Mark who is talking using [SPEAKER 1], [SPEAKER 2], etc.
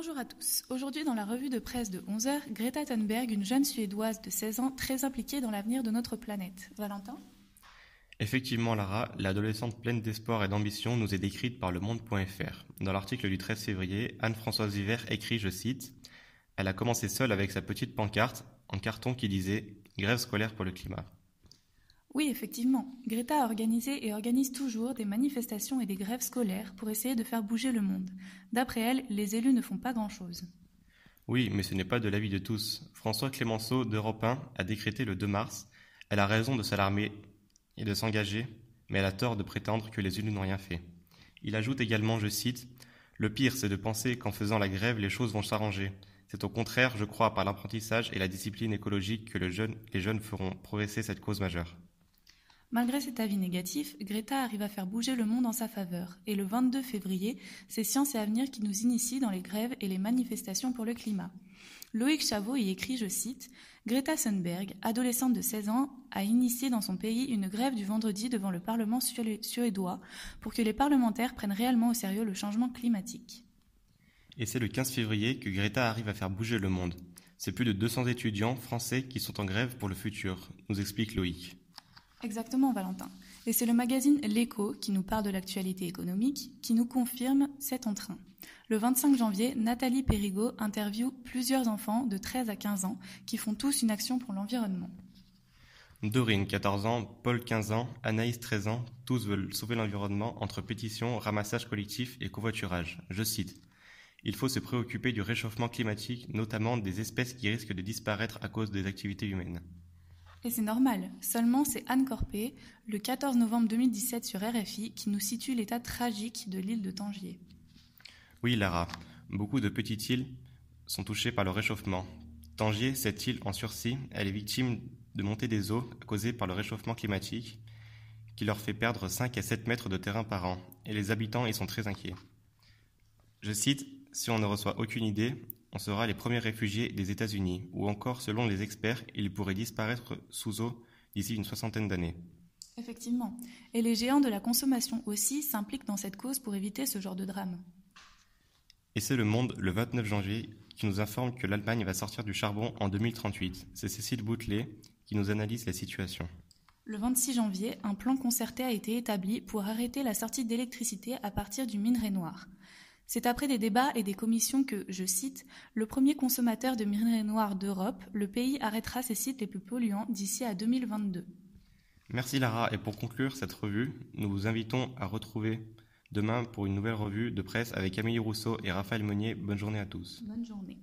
[SPEAKER 1] Bonjour à tous. Aujourd'hui, dans la revue de presse de 11h, Greta Thunberg, une jeune Suédoise de 16 ans très impliquée dans l'avenir de notre planète. Valentin?
[SPEAKER 2] Effectivement, Lara, l'adolescente pleine d'espoir et d'ambition nous est décrite par le monde.fr. Dans l'article du 13 février, Anne-Françoise Viver écrit, je cite, Elle a commencé seule avec sa petite pancarte en carton qui disait Grève scolaire pour le climat.
[SPEAKER 1] Oui, effectivement. Greta a organisé et organise toujours des manifestations et des grèves scolaires pour essayer de faire bouger le monde. D'après elle, les élus ne font pas grand-chose.
[SPEAKER 2] Oui, mais ce n'est pas de l'avis de tous. François Clémenceau d'Europe 1 a décrété le 2 mars Elle a raison de s'alarmer et de s'engager, mais elle a tort de prétendre que les élus n'ont rien fait. Il ajoute également, je cite, Le pire, c'est de penser qu'en faisant la grève, les choses vont s'arranger. C'est au contraire, je crois, par l'apprentissage et la discipline écologique que les jeunes feront progresser cette cause majeure.
[SPEAKER 1] Malgré cet avis négatif, Greta arrive à faire bouger le monde en sa faveur, et le 22 février, c'est Science et Avenir qui nous initie dans les grèves et les manifestations pour le climat. Loïc Chavot y écrit, je cite, Greta Thunberg, adolescente de 16 ans, a initié dans son pays une grève du vendredi devant le Parlement suédois pour que les parlementaires prennent réellement au sérieux le changement climatique.
[SPEAKER 2] Et c'est le 15 février que Greta arrive à faire bouger le monde. C'est plus de 200 étudiants français qui sont en grève pour le futur, nous explique Loïc.
[SPEAKER 1] Exactement, Valentin. Et c'est le magazine L'Écho qui nous parle de l'actualité économique, qui nous confirme cet entrain. Le 25 janvier, Nathalie Périgot interviewe plusieurs enfants de 13 à 15 ans qui font tous une action pour l'environnement.
[SPEAKER 2] Dorine, 14 ans, Paul, 15 ans, Anaïs, 13 ans, tous veulent sauver l'environnement entre pétitions, ramassage collectif et covoiturage. Je cite Il faut se préoccuper du réchauffement climatique, notamment des espèces qui risquent de disparaître à cause des activités humaines.
[SPEAKER 1] Et c'est normal, seulement c'est Anne Corpé, le 14 novembre 2017 sur RFI, qui nous situe l'état tragique de l'île de Tangier.
[SPEAKER 2] Oui, Lara, beaucoup de petites îles sont touchées par le réchauffement. Tangier, cette île en sursis, elle est victime de montée des eaux causées par le réchauffement climatique, qui leur fait perdre 5 à 7 mètres de terrain par an, et les habitants y sont très inquiets. Je cite, Si on ne reçoit aucune idée, on sera les premiers réfugiés des États-Unis, ou encore, selon les experts, ils pourraient disparaître sous eau d'ici une soixantaine d'années.
[SPEAKER 1] Effectivement. Et les géants de la consommation aussi s'impliquent dans cette cause pour éviter ce genre de drame.
[SPEAKER 2] Et c'est Le Monde, le 29 janvier, qui nous informe que l'Allemagne va sortir du charbon en 2038. C'est Cécile Boutelet qui nous analyse la situation.
[SPEAKER 1] Le 26 janvier, un plan concerté a été établi pour arrêter la sortie d'électricité à partir du minerai noir. C'est après des débats et des commissions que, je cite, le premier consommateur de minerai noir d'Europe, le pays arrêtera ses sites les plus polluants d'ici à 2022.
[SPEAKER 2] Merci Lara. Et pour conclure cette revue, nous vous invitons à retrouver demain pour une nouvelle revue de presse avec Amélie Rousseau et Raphaël Monnier. Bonne journée à tous.
[SPEAKER 1] Bonne journée.